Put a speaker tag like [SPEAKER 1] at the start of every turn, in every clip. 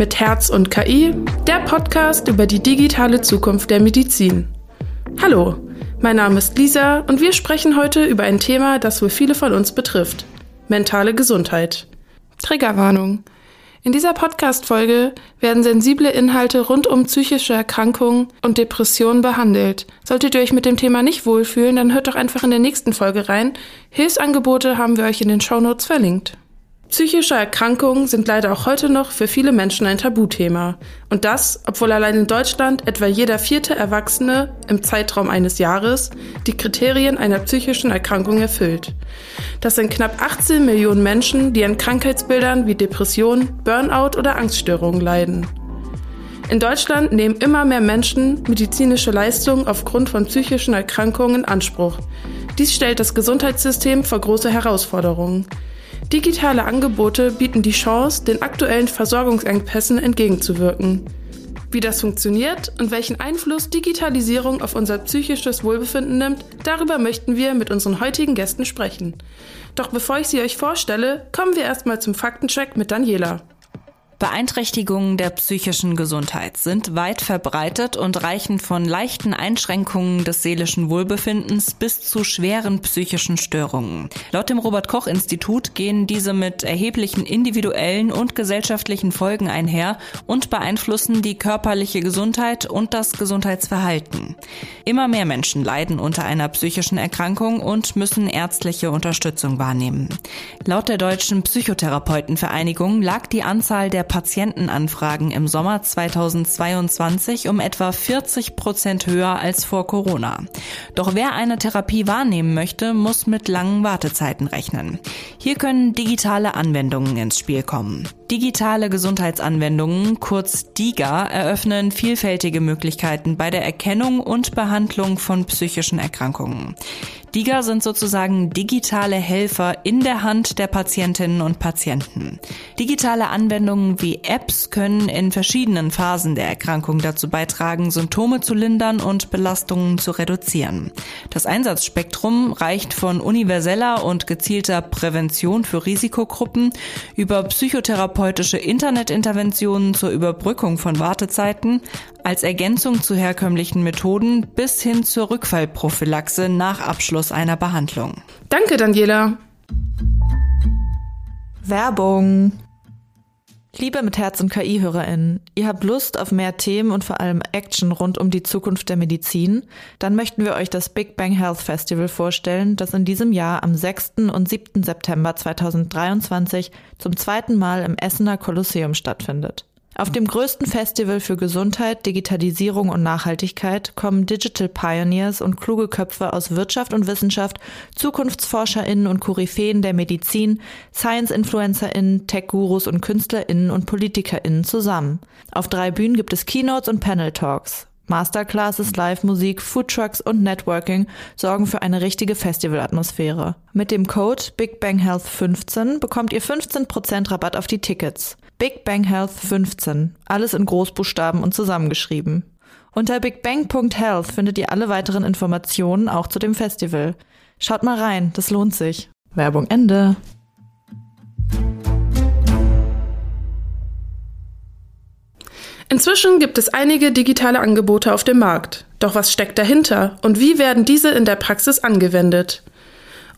[SPEAKER 1] Mit Herz und KI, der Podcast über die digitale Zukunft der Medizin. Hallo, mein Name ist Lisa und wir sprechen heute über ein Thema, das wohl viele von uns betrifft. Mentale Gesundheit. Triggerwarnung. In dieser Podcast-Folge werden sensible Inhalte rund um psychische Erkrankungen und Depressionen behandelt. Solltet ihr euch mit dem Thema nicht wohlfühlen, dann hört doch einfach in der nächsten Folge rein. Hilfsangebote haben wir euch in den Shownotes verlinkt. Psychische Erkrankungen sind leider auch heute noch für viele Menschen ein Tabuthema. Und das, obwohl allein in Deutschland etwa jeder vierte Erwachsene im Zeitraum eines Jahres die Kriterien einer psychischen Erkrankung erfüllt. Das sind knapp 18 Millionen Menschen, die an Krankheitsbildern wie Depression, Burnout oder Angststörungen leiden. In Deutschland nehmen immer mehr Menschen medizinische Leistungen aufgrund von psychischen Erkrankungen in Anspruch. Dies stellt das Gesundheitssystem vor große Herausforderungen. Digitale Angebote bieten die Chance, den aktuellen Versorgungsengpässen entgegenzuwirken. Wie das funktioniert und welchen Einfluss Digitalisierung auf unser psychisches Wohlbefinden nimmt, darüber möchten wir mit unseren heutigen Gästen sprechen. Doch bevor ich sie euch vorstelle, kommen wir erstmal zum Faktencheck mit Daniela.
[SPEAKER 2] Beeinträchtigungen der psychischen Gesundheit sind weit verbreitet und reichen von leichten Einschränkungen des seelischen Wohlbefindens bis zu schweren psychischen Störungen. Laut dem Robert Koch Institut gehen diese mit erheblichen individuellen und gesellschaftlichen Folgen einher und beeinflussen die körperliche Gesundheit und das Gesundheitsverhalten. Immer mehr Menschen leiden unter einer psychischen Erkrankung und müssen ärztliche Unterstützung wahrnehmen. Laut der Deutschen Psychotherapeutenvereinigung lag die Anzahl der Patientenanfragen im Sommer 2022 um etwa 40 Prozent höher als vor Corona. Doch wer eine Therapie wahrnehmen möchte, muss mit langen Wartezeiten rechnen. Hier können digitale Anwendungen ins Spiel kommen. Digitale Gesundheitsanwendungen, kurz DIGA, eröffnen vielfältige Möglichkeiten bei der Erkennung und Behandlung von psychischen Erkrankungen. DIGA sind sozusagen digitale Helfer in der Hand der Patientinnen und Patienten. Digitale Anwendungen wie Apps können in verschiedenen Phasen der Erkrankung dazu beitragen, Symptome zu lindern und Belastungen zu reduzieren. Das Einsatzspektrum reicht von universeller und gezielter Prävention für Risikogruppen über psychotherapeutische Internetinterventionen zur Überbrückung von Wartezeiten als Ergänzung zu herkömmlichen Methoden bis hin zur Rückfallprophylaxe nach Abschluss einer Behandlung.
[SPEAKER 1] Danke, Daniela.
[SPEAKER 3] Werbung. Liebe mit Herz und KI-HörerInnen, ihr habt Lust auf mehr Themen und vor allem Action rund um die Zukunft der Medizin? Dann möchten wir euch das Big Bang Health Festival vorstellen, das in diesem Jahr am 6. und 7. September 2023 zum zweiten Mal im Essener Kolosseum stattfindet. Auf dem größten Festival für Gesundheit, Digitalisierung und Nachhaltigkeit kommen Digital Pioneers und kluge Köpfe aus Wirtschaft und Wissenschaft, ZukunftsforscherInnen und Koryphäen der Medizin, Science-InfluencerInnen, Tech-Gurus und KünstlerInnen und PolitikerInnen zusammen. Auf drei Bühnen gibt es Keynotes und Panel-Talks. Masterclasses, Live-Musik, Foodtrucks und Networking sorgen für eine richtige Festivalatmosphäre. Mit dem Code BigBangHealth15 bekommt ihr 15% Rabatt auf die Tickets. Big Bang Health 15. Alles in Großbuchstaben und zusammengeschrieben. Unter bigbang.health findet ihr alle weiteren Informationen auch zu dem Festival. Schaut mal rein, das lohnt sich. Werbung Ende.
[SPEAKER 1] Inzwischen gibt es einige digitale Angebote auf dem Markt. Doch was steckt dahinter und wie werden diese in der Praxis angewendet?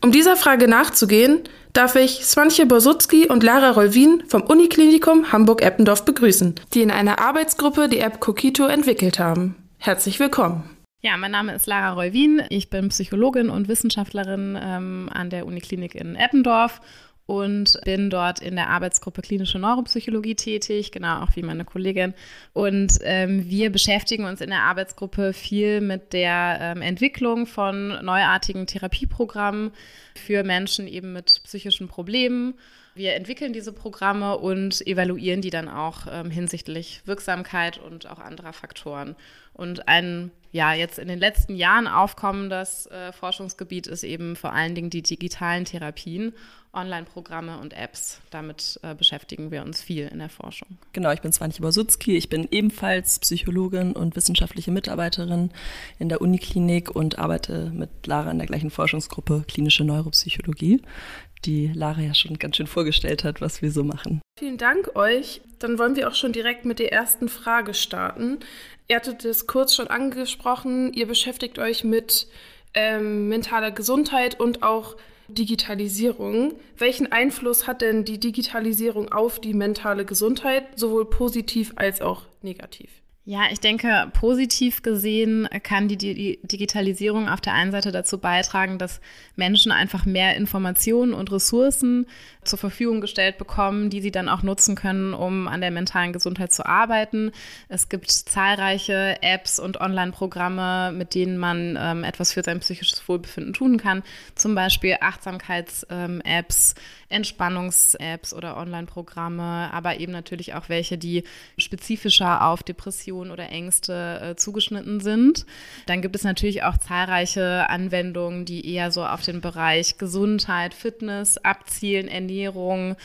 [SPEAKER 1] Um dieser Frage nachzugehen, darf ich Swantje Bosutzki und Lara Rolwin vom Uniklinikum Hamburg-Eppendorf begrüßen, die in einer Arbeitsgruppe die App Kokito entwickelt haben. Herzlich willkommen.
[SPEAKER 4] Ja, mein Name ist Lara Rolwin. Ich bin Psychologin und Wissenschaftlerin ähm, an der Uniklinik in Eppendorf und bin dort in der Arbeitsgruppe klinische Neuropsychologie tätig, genau auch wie meine Kollegin. Und ähm, wir beschäftigen uns in der Arbeitsgruppe viel mit der ähm, Entwicklung von neuartigen Therapieprogrammen für Menschen eben mit psychischen Problemen. Wir entwickeln diese Programme und evaluieren die dann auch ähm, hinsichtlich Wirksamkeit und auch anderer Faktoren. Und ein ja jetzt in den letzten Jahren aufkommendes äh, Forschungsgebiet ist eben vor allen Dingen die digitalen Therapien. Online-Programme und Apps. Damit äh, beschäftigen wir uns viel in der Forschung.
[SPEAKER 5] Genau, ich bin Swantje Bosutzki. Ich bin ebenfalls Psychologin und wissenschaftliche Mitarbeiterin in der Uniklinik und arbeite mit Lara in der gleichen Forschungsgruppe klinische Neuropsychologie, die Lara ja schon ganz schön vorgestellt hat, was wir so machen.
[SPEAKER 1] Vielen Dank euch. Dann wollen wir auch schon direkt mit der ersten Frage starten. Ihr hattet es kurz schon angesprochen, ihr beschäftigt euch mit ähm, mentaler Gesundheit und auch Digitalisierung. Welchen Einfluss hat denn die Digitalisierung auf die mentale Gesundheit, sowohl positiv als auch negativ?
[SPEAKER 4] Ja, ich denke, positiv gesehen kann die, Digitalisierung auf der einen Seite dazu beitragen, dass Menschen einfach mehr Informationen und Ressourcen zur Verfügung gestellt bekommen, die sie dann auch nutzen können, um an der mentalen Gesundheit zu arbeiten. Es gibt zahlreiche Apps und Online-Programme, mit denen man ähm, etwas für sein psychisches Wohlbefinden tun kann. Zum Beispiel Achtsamkeits-Apps, Entspannungs-Apps oder Online-Programme, aber eben natürlich auch welche, die spezifischer auf Depressionen oder Ängste äh, zugeschnitten sind. Dann gibt es natürlich auch zahlreiche Anwendungen, die eher so auf den Bereich Gesundheit, Fitness abzielen, Ernährung,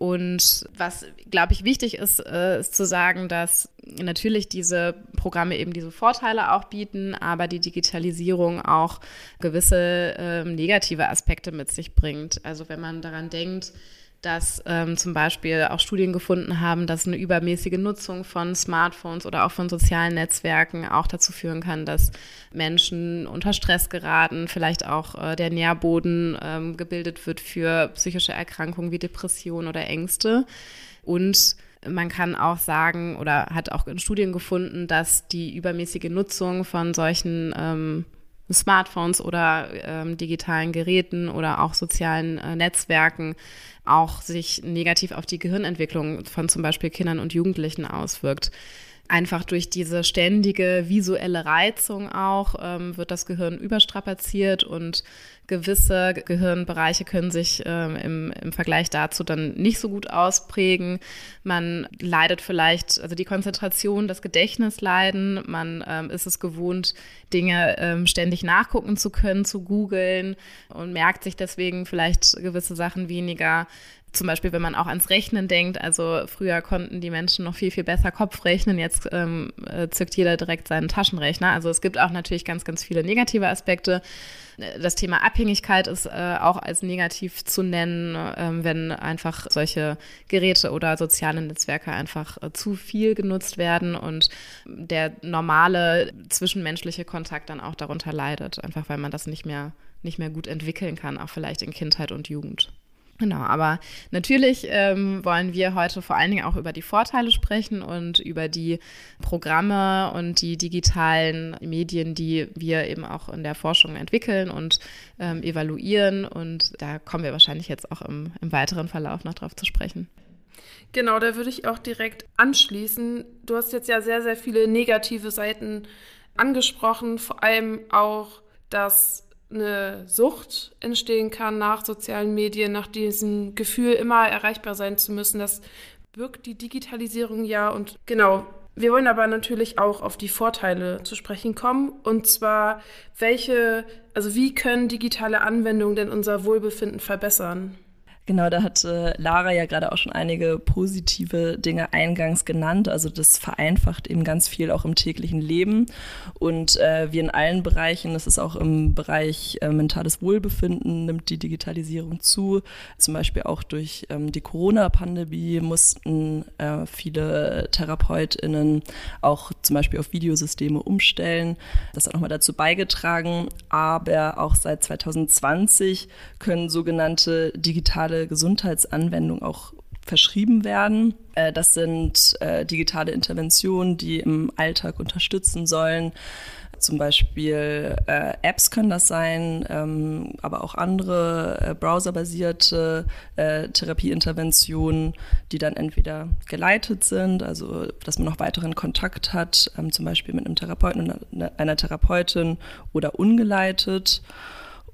[SPEAKER 4] und was, glaube ich, wichtig ist, äh, ist zu sagen, dass natürlich diese Programme eben diese Vorteile auch bieten, aber die Digitalisierung auch gewisse äh, negative Aspekte mit sich bringt. Also wenn man daran denkt, dass ähm, zum Beispiel auch Studien gefunden haben, dass eine übermäßige Nutzung von Smartphones oder auch von sozialen Netzwerken auch dazu führen kann, dass Menschen unter Stress geraten, vielleicht auch äh, der Nährboden ähm, gebildet wird für psychische Erkrankungen wie Depressionen oder Ängste. Und man kann auch sagen oder hat auch in Studien gefunden, dass die übermäßige Nutzung von solchen ähm, Smartphones oder ähm, digitalen Geräten oder auch sozialen äh, Netzwerken auch sich negativ auf die Gehirnentwicklung von zum Beispiel Kindern und Jugendlichen auswirkt einfach durch diese ständige visuelle Reizung auch ähm, wird das Gehirn überstrapaziert und gewisse Gehirnbereiche können sich ähm, im, im Vergleich dazu dann nicht so gut ausprägen. Man leidet vielleicht, also die Konzentration, das Gedächtnis leiden. Man ähm, ist es gewohnt, Dinge ähm, ständig nachgucken zu können, zu googeln und merkt sich deswegen vielleicht gewisse Sachen weniger zum Beispiel, wenn man auch ans Rechnen denkt, also früher konnten die Menschen noch viel, viel besser Kopf rechnen, jetzt ähm, äh, zückt jeder direkt seinen Taschenrechner. Also es gibt auch natürlich ganz, ganz viele negative Aspekte. Das Thema Abhängigkeit ist äh, auch als negativ zu nennen, äh, wenn einfach solche Geräte oder soziale Netzwerke einfach äh, zu viel genutzt werden und der normale zwischenmenschliche Kontakt dann auch darunter leidet, einfach weil man das nicht mehr, nicht mehr gut entwickeln kann, auch vielleicht in Kindheit und Jugend. Genau, aber natürlich ähm, wollen wir heute vor allen Dingen auch über die Vorteile sprechen und über die Programme und die digitalen Medien, die wir eben auch in der Forschung entwickeln und ähm, evaluieren. Und da kommen wir wahrscheinlich jetzt auch im, im weiteren Verlauf noch drauf zu sprechen.
[SPEAKER 1] Genau, da würde ich auch direkt anschließen. Du hast jetzt ja sehr, sehr viele negative Seiten angesprochen, vor allem auch, dass eine Sucht entstehen kann nach sozialen Medien, nach diesem Gefühl, immer erreichbar sein zu müssen. Das birgt die Digitalisierung ja. Und genau, wir wollen aber natürlich auch auf die Vorteile zu sprechen kommen. Und zwar, welche, also wie können digitale Anwendungen denn unser Wohlbefinden verbessern?
[SPEAKER 5] Genau, da hat äh, Lara ja gerade auch schon einige positive Dinge eingangs genannt. Also das vereinfacht eben ganz viel auch im täglichen Leben. Und äh, wie in allen Bereichen, das ist auch im Bereich äh, mentales Wohlbefinden, nimmt die Digitalisierung zu. Zum Beispiel auch durch ähm, die Corona-Pandemie mussten äh, viele TherapeutInnen auch zum Beispiel auf Videosysteme umstellen. Das hat nochmal dazu beigetragen. Aber auch seit 2020 können sogenannte digitale Gesundheitsanwendungen auch verschrieben werden. Äh, das sind äh, digitale Interventionen, die im Alltag unterstützen sollen. Zum Beispiel äh, Apps können das sein, ähm, aber auch andere browserbasierte Therapieinterventionen, die dann entweder geleitet sind, also dass man noch weiteren Kontakt hat, ähm, zum Beispiel mit einem Therapeuten einer Therapeutin oder ungeleitet.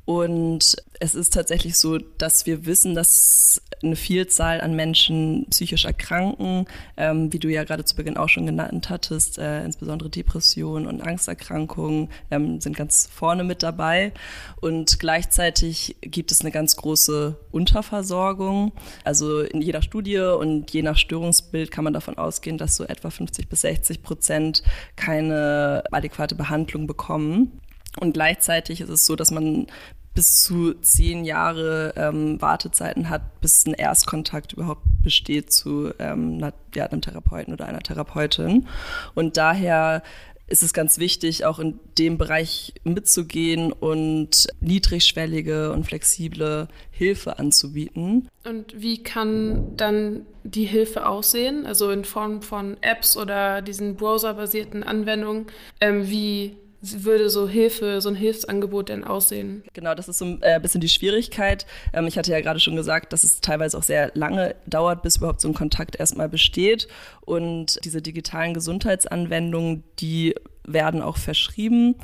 [SPEAKER 5] Und es ist tatsächlich so, dass wir wissen, dass eine Vielzahl an Menschen psychisch erkranken, ähm, wie du ja gerade zu Beginn auch schon genannt hattest, äh, insbesondere Depressionen und Angsterkrankungen ähm, sind ganz vorne mit dabei. Und gleichzeitig gibt es eine ganz große Unterversorgung. Also in jeder Studie und je nach Störungsbild kann man davon ausgehen, dass so etwa 50 bis 60 Prozent keine adäquate Behandlung bekommen. Und gleichzeitig ist es so, dass man bis zu zehn Jahre ähm, Wartezeiten hat, bis ein Erstkontakt überhaupt besteht zu ähm, einer, ja, einem Therapeuten oder einer Therapeutin. Und daher ist es ganz wichtig, auch in dem Bereich mitzugehen und niedrigschwellige und flexible Hilfe anzubieten.
[SPEAKER 1] Und wie kann dann die Hilfe aussehen? Also in Form von Apps oder diesen browserbasierten Anwendungen? Ähm, wie würde so Hilfe, so ein Hilfsangebot denn aussehen?
[SPEAKER 5] Genau, das ist so ein äh, bisschen die Schwierigkeit. Ähm, ich hatte ja gerade schon gesagt, dass es teilweise auch sehr lange dauert, bis überhaupt so ein Kontakt erstmal besteht. Und diese digitalen Gesundheitsanwendungen, die werden auch verschrieben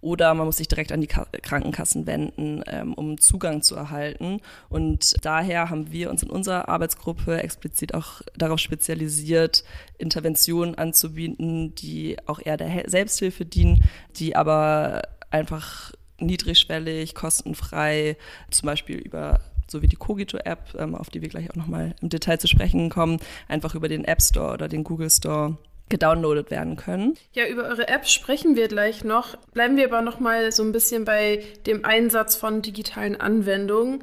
[SPEAKER 5] oder man muss sich direkt an die Krankenkassen wenden, ähm, um Zugang zu erhalten. Und daher haben wir uns in unserer Arbeitsgruppe explizit auch darauf spezialisiert, Interventionen anzubieten, die auch eher der Selbsthilfe dienen, die aber einfach niedrigschwellig, kostenfrei, zum Beispiel über so wie die Cogito-App, ähm, auf die wir gleich auch nochmal im Detail zu sprechen kommen, einfach über den App Store oder den Google Store gedownloadet werden können.
[SPEAKER 1] Ja, über eure App sprechen wir gleich noch. Bleiben wir aber noch mal so ein bisschen bei dem Einsatz von digitalen Anwendungen.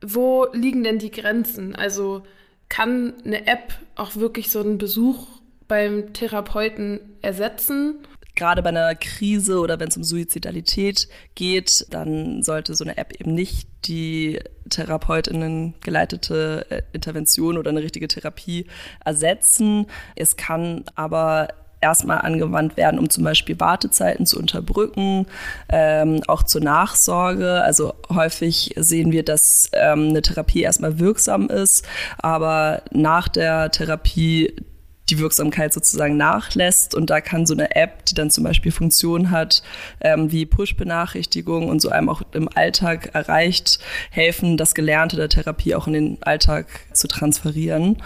[SPEAKER 1] Wo liegen denn die Grenzen? Also kann eine App auch wirklich so einen Besuch beim Therapeuten ersetzen?
[SPEAKER 5] Gerade bei einer Krise oder wenn es um Suizidalität geht, dann sollte so eine App eben nicht die Therapeutinnen geleitete äh, Intervention oder eine richtige Therapie ersetzen. Es kann aber erstmal angewandt werden, um zum Beispiel Wartezeiten zu unterbrücken, ähm, auch zur Nachsorge. Also häufig sehen wir, dass ähm, eine Therapie erstmal wirksam ist, aber nach der Therapie die Wirksamkeit sozusagen nachlässt. Und da kann so eine App, die dann zum Beispiel Funktionen hat, ähm, wie Push-Benachrichtigung und so einem auch im Alltag erreicht, helfen, das Gelernte der Therapie auch in den Alltag zu transferieren.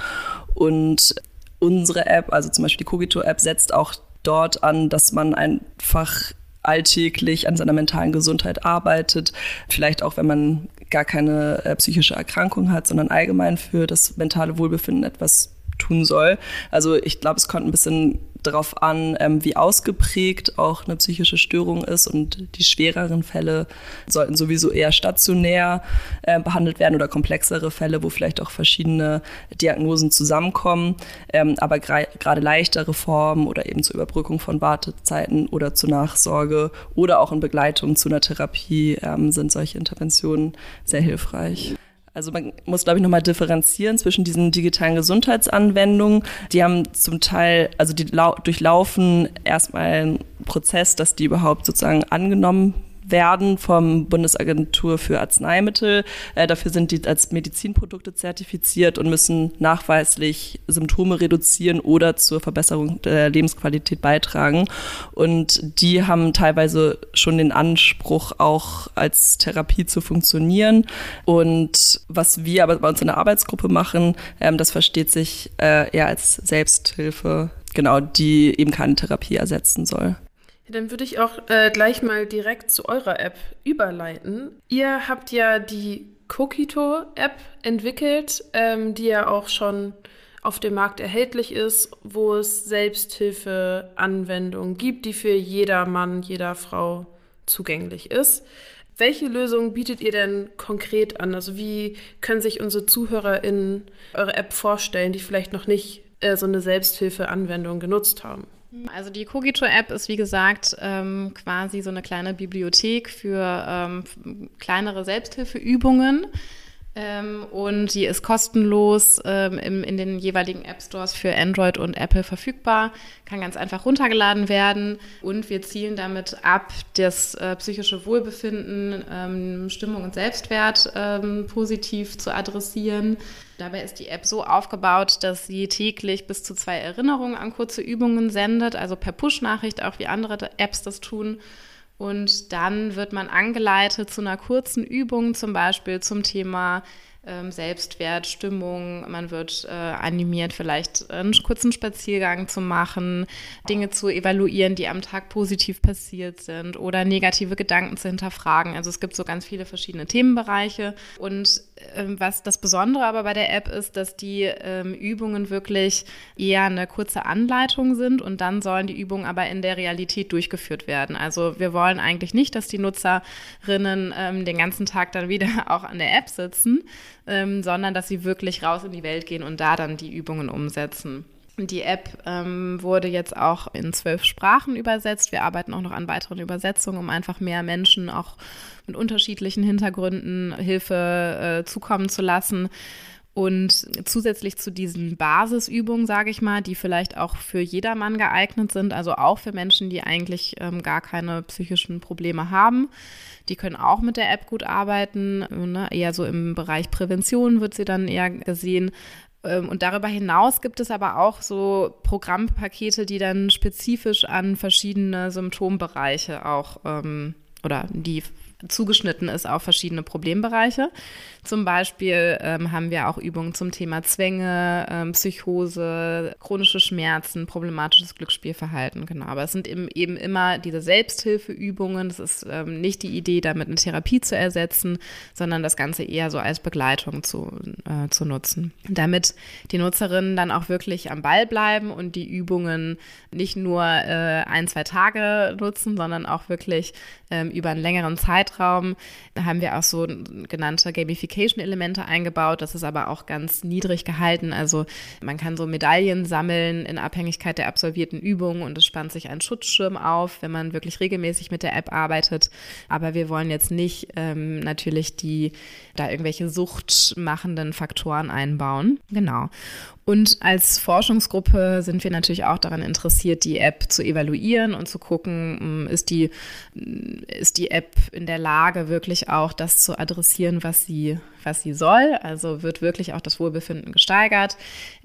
[SPEAKER 5] Und unsere App, also zum Beispiel die Cogito-App, setzt auch dort an, dass man einfach alltäglich an seiner mentalen Gesundheit arbeitet. Vielleicht auch, wenn man gar keine äh, psychische Erkrankung hat, sondern allgemein für das mentale Wohlbefinden etwas tun soll. Also ich glaube, es kommt ein bisschen darauf an, ähm, wie ausgeprägt auch eine psychische Störung ist und die schwereren Fälle sollten sowieso eher stationär äh, behandelt werden oder komplexere Fälle, wo vielleicht auch verschiedene Diagnosen zusammenkommen. Ähm, aber gerade leichtere Formen oder eben zur Überbrückung von Wartezeiten oder zur Nachsorge oder auch in Begleitung zu einer Therapie ähm, sind solche Interventionen sehr hilfreich. Also man muss, glaube ich, nochmal differenzieren zwischen diesen digitalen Gesundheitsanwendungen. Die haben zum Teil, also die durchlaufen erstmal einen Prozess, dass die überhaupt sozusagen angenommen werden vom Bundesagentur für Arzneimittel. Äh, dafür sind die als Medizinprodukte zertifiziert und müssen nachweislich Symptome reduzieren oder zur Verbesserung der Lebensqualität beitragen. Und die haben teilweise schon den Anspruch, auch als Therapie zu funktionieren. Und was wir aber bei uns in der Arbeitsgruppe machen, ähm, das versteht sich äh, eher als Selbsthilfe, genau, die eben keine Therapie ersetzen soll.
[SPEAKER 1] Dann würde ich auch äh, gleich mal direkt zu eurer App überleiten. Ihr habt ja die Kokito-App entwickelt, ähm, die ja auch schon auf dem Markt erhältlich ist, wo es Selbsthilfeanwendungen gibt, die für jeder Mann, jeder Frau zugänglich ist. Welche Lösung bietet ihr denn konkret an? Also wie können sich unsere ZuhörerInnen eure App vorstellen, die vielleicht noch nicht äh, so eine Selbsthilfeanwendung genutzt haben?
[SPEAKER 4] Also die Cogito-App ist wie gesagt ähm, quasi so eine kleine Bibliothek für ähm, kleinere Selbsthilfeübungen. Ähm, und die ist kostenlos ähm, im, in den jeweiligen App Stores für Android und Apple verfügbar, kann ganz einfach runtergeladen werden und wir zielen damit ab, das äh, psychische Wohlbefinden, ähm, Stimmung und Selbstwert ähm, positiv zu adressieren. Dabei ist die App so aufgebaut, dass sie täglich bis zu zwei Erinnerungen an kurze Übungen sendet, also per Push-Nachricht, auch wie andere Apps das tun. Und dann wird man angeleitet zu einer kurzen Übung, zum Beispiel zum Thema Selbstwert, Stimmung. Man wird äh, animiert, vielleicht einen kurzen Spaziergang zu machen, Dinge zu evaluieren, die am Tag positiv passiert sind oder negative Gedanken zu hinterfragen. Also es gibt so ganz viele verschiedene Themenbereiche und ähm, was das Besondere aber bei der App ist, dass die ähm, Übungen wirklich eher eine kurze Anleitung sind und dann sollen die Übungen aber in der Realität durchgeführt werden. Also wir wollen eigentlich nicht, dass die Nutzerinnen ähm, den ganzen Tag dann wieder auch an der App sitzen, ähm, sondern dass sie wirklich raus in die Welt gehen und da dann die Übungen umsetzen. Die App ähm, wurde jetzt auch in zwölf Sprachen übersetzt. Wir arbeiten auch noch an weiteren Übersetzungen, um einfach mehr Menschen auch mit unterschiedlichen Hintergründen Hilfe äh, zukommen zu lassen. Und zusätzlich zu diesen Basisübungen, sage ich mal, die vielleicht auch für jedermann geeignet sind, also auch für Menschen, die eigentlich ähm, gar keine psychischen Probleme haben, die können auch mit der App gut arbeiten. Ne? Eher so im Bereich Prävention wird sie dann eher gesehen. Ähm, und darüber hinaus gibt es aber auch so Programmpakete, die dann spezifisch an verschiedene Symptombereiche auch ähm, oder die zugeschnitten ist auf verschiedene Problembereiche. Zum Beispiel ähm, haben wir auch Übungen zum Thema Zwänge, ähm, Psychose, chronische Schmerzen, problematisches Glücksspielverhalten. Genau, aber es sind eben, eben immer diese Selbsthilfeübungen. Das ist ähm, nicht die Idee, damit eine Therapie zu ersetzen, sondern das Ganze eher so als Begleitung zu, äh, zu nutzen. Damit die Nutzerinnen dann auch wirklich am Ball bleiben und die Übungen nicht nur äh, ein, zwei Tage nutzen, sondern auch wirklich ähm, über einen längeren Zeitraum. Da haben wir auch so genannte Gamification-Elemente eingebaut. Das ist aber auch ganz niedrig gehalten. Also man kann so Medaillen sammeln in Abhängigkeit der absolvierten Übungen und es spannt sich ein Schutzschirm auf, wenn man wirklich regelmäßig mit der App arbeitet. Aber wir wollen jetzt nicht ähm, natürlich die da irgendwelche suchtmachenden Faktoren einbauen. Genau. Und als Forschungsgruppe sind wir natürlich auch daran interessiert, die App zu evaluieren und zu gucken, hm, ist die, ist die App in der Lage, wirklich auch das zu adressieren, was sie, was sie soll. Also wird wirklich auch das Wohlbefinden gesteigert.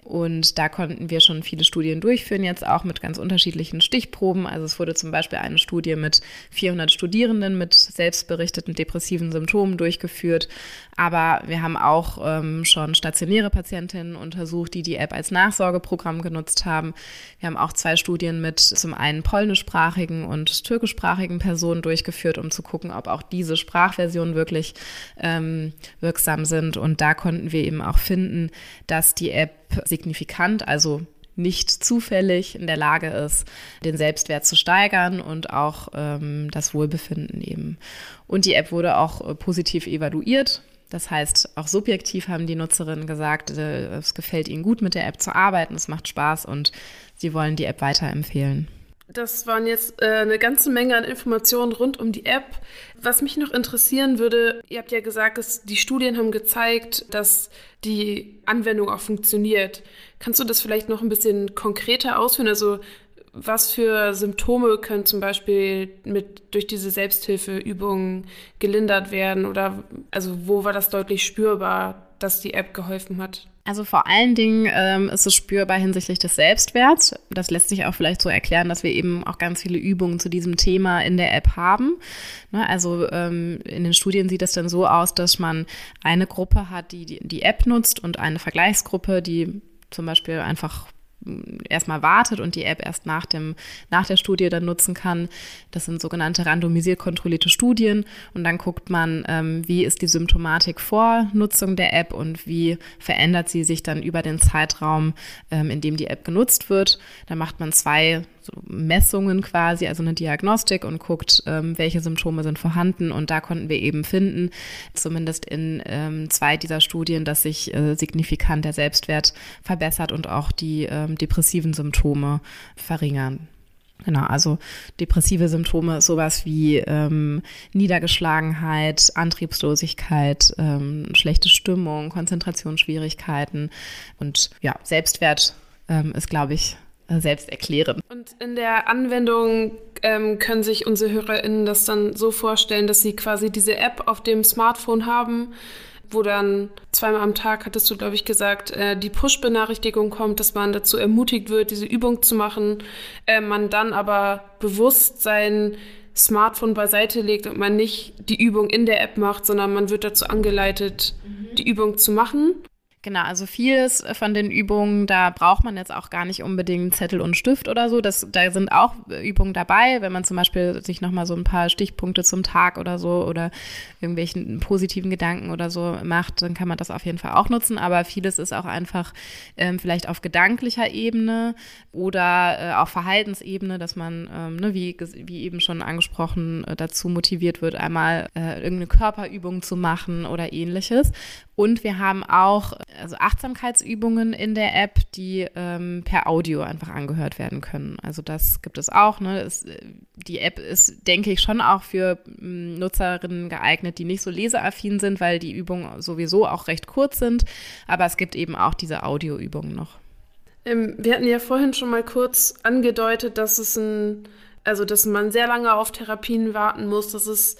[SPEAKER 4] Und da konnten wir schon viele Studien durchführen, jetzt auch mit ganz unterschiedlichen Stichproben. Also es wurde zum Beispiel eine Studie mit 400 Studierenden mit selbstberichteten depressiven Symptomen durchgeführt. Aber wir haben auch ähm, schon stationäre Patientinnen untersucht, die die App als Nachsorgeprogramm genutzt haben. Wir haben auch zwei Studien mit zum einen polnischsprachigen und türkischsprachigen Personen durchgeführt, um zu gucken, ob auch diese Sprachversionen wirklich ähm, wirksam sind. Und da konnten wir eben auch finden, dass die App signifikant, also nicht zufällig in der Lage ist, den Selbstwert zu steigern und auch ähm, das Wohlbefinden eben. Und die App wurde auch äh, positiv evaluiert. Das heißt, auch subjektiv haben die Nutzerinnen gesagt, äh, es gefällt ihnen gut, mit der App zu arbeiten, es macht Spaß und sie wollen die App weiterempfehlen.
[SPEAKER 1] Das waren jetzt äh, eine ganze Menge an Informationen rund um die App. Was mich noch interessieren würde, ihr habt ja gesagt, dass die Studien haben gezeigt, dass die Anwendung auch funktioniert. Kannst du das vielleicht noch ein bisschen konkreter ausführen? Also was für Symptome können zum Beispiel mit, durch diese Selbsthilfeübungen gelindert werden? Oder also wo war das deutlich spürbar, dass die App geholfen hat?
[SPEAKER 4] Also vor allen Dingen ähm, ist es spürbar hinsichtlich des Selbstwerts. Das lässt sich auch vielleicht so erklären, dass wir eben auch ganz viele Übungen zu diesem Thema in der App haben. Ne, also ähm, in den Studien sieht es dann so aus, dass man eine Gruppe hat, die, die die App nutzt und eine Vergleichsgruppe, die zum Beispiel einfach erstmal wartet und die App erst nach, dem, nach der Studie dann nutzen kann. Das sind sogenannte randomisiert kontrollierte Studien und dann guckt man, ähm, wie ist die Symptomatik vor Nutzung der App und wie verändert sie sich dann über den Zeitraum, ähm, in dem die App genutzt wird. Da macht man zwei Messungen quasi, also eine Diagnostik und guckt, ähm, welche Symptome sind vorhanden. Und da konnten wir eben finden, zumindest in ähm, zwei dieser Studien, dass sich äh, signifikant der Selbstwert verbessert und auch die ähm, depressiven Symptome verringern. Genau, also depressive Symptome, sowas wie ähm, Niedergeschlagenheit, Antriebslosigkeit, ähm, schlechte Stimmung, Konzentrationsschwierigkeiten und ja, Selbstwert ähm, ist, glaube ich, selbst erklären.
[SPEAKER 1] Und in der Anwendung ähm, können sich unsere HörerInnen das dann so vorstellen, dass sie quasi diese App auf dem Smartphone haben, wo dann zweimal am Tag, hattest du, glaube ich, gesagt, äh, die Push-Benachrichtigung kommt, dass man dazu ermutigt wird, diese Übung zu machen. Äh, man dann aber bewusst sein Smartphone beiseite legt und man nicht die Übung in der App macht, sondern man wird dazu angeleitet, mhm. die Übung zu machen.
[SPEAKER 4] Genau, also vieles von den Übungen, da braucht man jetzt auch gar nicht unbedingt Zettel und Stift oder so. Das, da sind auch Übungen dabei, wenn man zum Beispiel sich nochmal so ein paar Stichpunkte zum Tag oder so oder irgendwelchen positiven Gedanken oder so macht, dann kann man das auf jeden Fall auch nutzen. Aber vieles ist auch einfach ähm, vielleicht auf gedanklicher Ebene oder äh, auf Verhaltensebene, dass man, ähm, ne, wie, wie eben schon angesprochen, äh, dazu motiviert wird, einmal äh, irgendeine Körperübung zu machen oder ähnliches. Und wir haben auch also Achtsamkeitsübungen in der App, die ähm, per Audio einfach angehört werden können. Also das gibt es auch. Ne? Es, die App ist, denke ich, schon auch für ähm, Nutzerinnen geeignet, die nicht so leseaffin sind, weil die Übungen sowieso auch recht kurz sind. Aber es gibt eben auch diese Audioübungen noch.
[SPEAKER 1] Ähm, wir hatten ja vorhin schon mal kurz angedeutet, dass es ein, also dass man sehr lange auf Therapien warten muss, dass es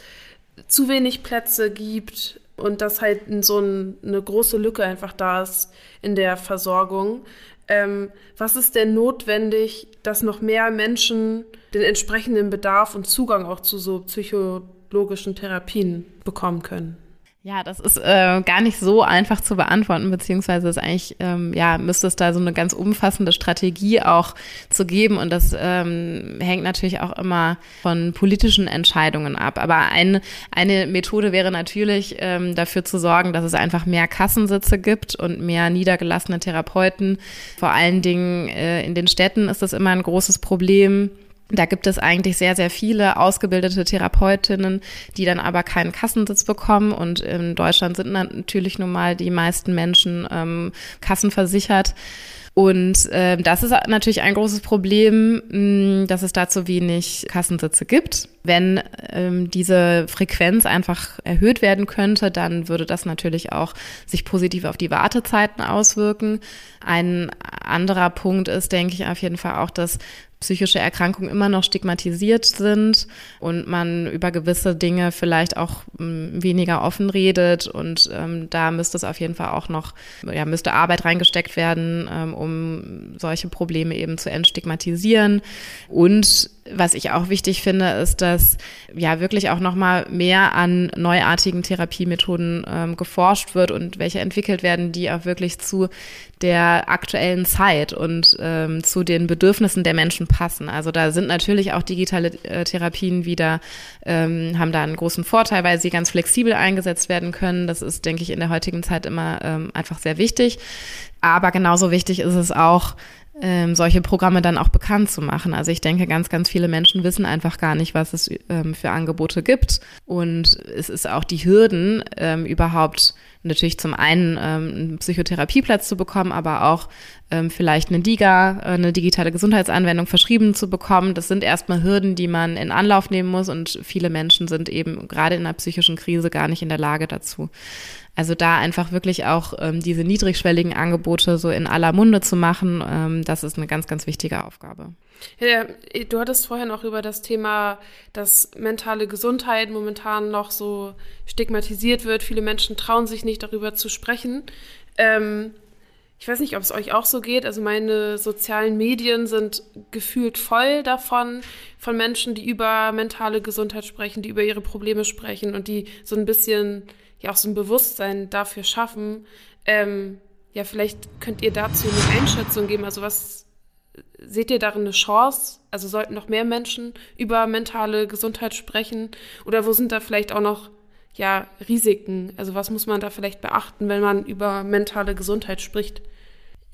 [SPEAKER 1] zu wenig Plätze gibt und dass halt so ein, eine große Lücke einfach da ist in der Versorgung. Ähm, was ist denn notwendig, dass noch mehr Menschen den entsprechenden Bedarf und Zugang auch zu so psychologischen Therapien bekommen können?
[SPEAKER 4] Ja, das ist äh, gar nicht so einfach zu beantworten, beziehungsweise ist eigentlich, ähm, ja, müsste es da so eine ganz umfassende Strategie auch zu geben und das ähm, hängt natürlich auch immer von politischen Entscheidungen ab. Aber ein, eine Methode wäre natürlich ähm, dafür zu sorgen, dass es einfach mehr Kassensitze gibt und mehr niedergelassene Therapeuten. Vor allen Dingen äh, in den Städten ist das immer ein großes Problem da gibt es eigentlich sehr, sehr viele ausgebildete Therapeutinnen, die dann aber keinen Kassensitz bekommen. Und in Deutschland sind natürlich nun mal die meisten Menschen ähm, kassenversichert. Und äh, das ist natürlich ein großes Problem, mh, dass es da zu wenig Kassensitze gibt. Wenn ähm, diese Frequenz einfach erhöht werden könnte, dann würde das natürlich auch sich positiv auf die Wartezeiten auswirken. Ein anderer Punkt ist, denke ich, auf jeden Fall auch, dass psychische Erkrankungen immer noch stigmatisiert sind und man über gewisse Dinge vielleicht auch hm, weniger offen redet. Und ähm, da müsste es auf jeden Fall auch noch, ja, müsste Arbeit reingesteckt werden, ähm, um solche Probleme eben zu entstigmatisieren. Und was ich auch wichtig finde, ist, dass ja wirklich auch nochmal mehr an neuartigen Therapiemethoden ähm, geforscht wird und welche entwickelt werden, die auch wirklich zu der aktuellen Zeit und ähm, zu den Bedürfnissen der Menschen passen. Also da sind natürlich auch digitale äh, Therapien wieder, ähm, haben da einen großen Vorteil, weil sie ganz flexibel eingesetzt werden können. Das ist, denke ich, in der heutigen Zeit immer ähm, einfach sehr wichtig. Aber genauso wichtig ist es auch, ähm, solche Programme dann auch bekannt zu machen. Also ich denke, ganz, ganz viele Menschen wissen einfach gar nicht, was es ähm, für Angebote gibt. Und es ist auch die Hürden, ähm, überhaupt natürlich zum einen ähm, einen Psychotherapieplatz zu bekommen, aber auch ähm, vielleicht eine DIGA, äh, eine digitale Gesundheitsanwendung verschrieben zu bekommen. Das sind erstmal Hürden, die man in Anlauf nehmen muss und viele Menschen sind eben gerade in einer psychischen Krise gar nicht in der Lage dazu. Also da einfach wirklich auch ähm, diese niedrigschwelligen Angebote so in aller Munde zu machen, ähm, das ist eine ganz, ganz wichtige Aufgabe.
[SPEAKER 1] Ja, du hattest vorhin auch über das Thema, dass mentale Gesundheit momentan noch so stigmatisiert wird. Viele Menschen trauen sich nicht darüber zu sprechen. Ähm, ich weiß nicht, ob es euch auch so geht. Also meine sozialen Medien sind gefühlt voll davon, von Menschen, die über mentale Gesundheit sprechen, die über ihre Probleme sprechen und die so ein bisschen ja auch so ein Bewusstsein dafür schaffen. Ähm, ja, vielleicht könnt ihr dazu eine Einschätzung geben. Also was seht ihr darin eine Chance? Also sollten noch mehr Menschen über mentale Gesundheit sprechen? Oder wo sind da vielleicht auch noch ja, Risiken? Also was muss man da vielleicht beachten, wenn man über mentale Gesundheit spricht?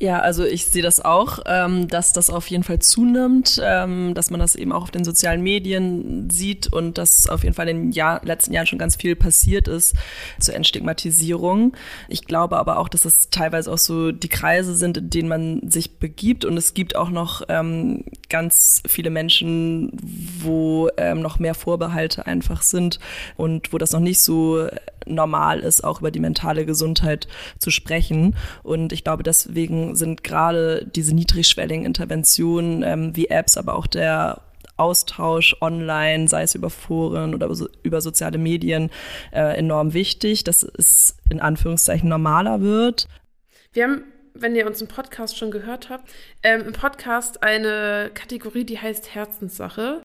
[SPEAKER 5] Ja, also ich sehe das auch, ähm, dass das auf jeden Fall zunimmt, ähm, dass man das eben auch auf den sozialen Medien sieht und dass auf jeden Fall in den Jahr, letzten Jahren schon ganz viel passiert ist zur Entstigmatisierung. Ich glaube aber auch, dass das teilweise auch so die Kreise sind, in denen man sich begibt und es gibt auch noch ähm, ganz viele Menschen, wo ähm, noch mehr Vorbehalte einfach sind und wo das noch nicht so normal ist, auch über die mentale Gesundheit zu sprechen. Und ich glaube, deswegen sind gerade diese niedrigschwelligen Interventionen ähm, wie Apps, aber auch der Austausch online, sei es über Foren oder über soziale Medien, äh, enorm wichtig, dass es in Anführungszeichen normaler wird.
[SPEAKER 1] Wir haben, wenn ihr uns im Podcast schon gehört habt, ähm, im Podcast eine Kategorie, die heißt Herzenssache.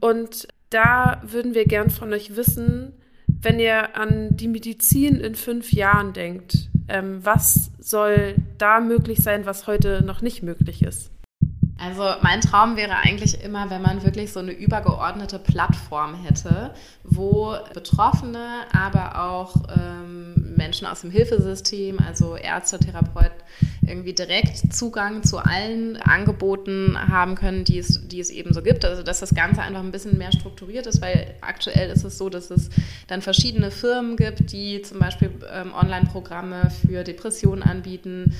[SPEAKER 1] Und da würden wir gern von euch wissen, wenn ihr an die Medizin in fünf Jahren denkt, Ähm, was soll da möglich sein, was heute noch nicht möglich ist?
[SPEAKER 4] Also mein Traum wäre eigentlich immer, wenn man wirklich so eine übergeordnete Plattform hätte, wo Betroffene, aber auch ähm, Menschen aus dem Hilfesystem, also Ärzte, Therapeuten, irgendwie direkt Zugang zu allen Angeboten haben können, die es, die es eben so gibt. Also dass das Ganze einfach ein bisschen mehr strukturiert ist, weil aktuell ist es so, dass es dann verschiedene Firmen gibt, die zum Beispiel ähm, Online-Programme für Depressionen anbieten.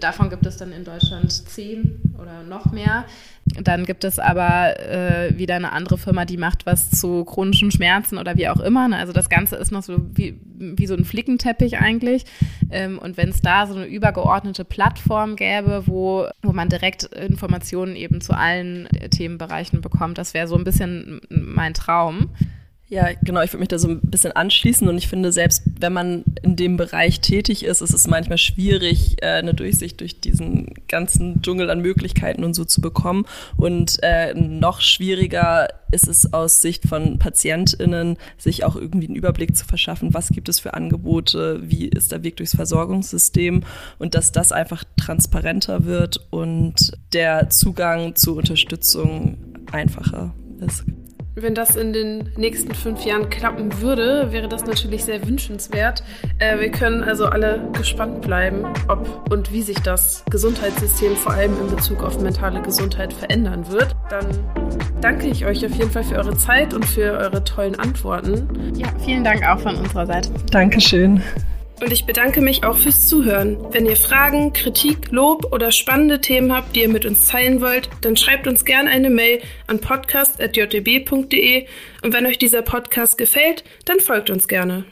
[SPEAKER 4] Davon gibt es dann in Deutschland zehn oder noch mehr. Dann gibt es aber äh, wieder eine andere Firma, die macht was zu chronischen Schmerzen oder wie auch immer. Ne? Also das Ganze ist noch so wie, wie so ein Flickenteppich eigentlich. Ähm, und wenn es da so eine übergeordnete Plattform gäbe, wo, wo man direkt Informationen eben zu allen Themenbereichen bekommt, das wäre so ein bisschen mein Traum.
[SPEAKER 5] Ja, genau, ich würde mich da so ein bisschen anschließen und ich finde, selbst wenn man in dem Bereich tätig ist, ist es manchmal schwierig, äh, eine Durchsicht durch diesen ganzen Dschungel an Möglichkeiten und so zu bekommen. Und äh, noch schwieriger ist es aus Sicht von PatientInnen, sich auch irgendwie einen Überblick zu verschaffen, was gibt es für Angebote, wie ist der Weg durchs Versorgungssystem und dass das einfach transparenter wird und der Zugang zu Unterstützung einfacher ist.
[SPEAKER 1] Wenn das in den nächsten fünf Jahren klappen würde, wäre das natürlich sehr wünschenswert. Äh, wir können also alle gespannt bleiben, ob und wie sich das Gesundheitssystem vor allem in Bezug auf mentale Gesundheit verändern wird. Dann danke ich euch auf jeden Fall für eure Zeit und für eure tollen Antworten.
[SPEAKER 4] Ja, vielen Dank auch von unserer Seite.
[SPEAKER 5] Dankeschön.
[SPEAKER 1] Und ich bedanke mich auch fürs Zuhören. Wenn ihr Fragen, Kritik, Lob oder spannende Themen habt, die ihr mit uns teilen wollt, dann schreibt uns gerne eine Mail an podcast.jtb.de und wenn euch dieser Podcast gefällt, dann folgt uns gerne.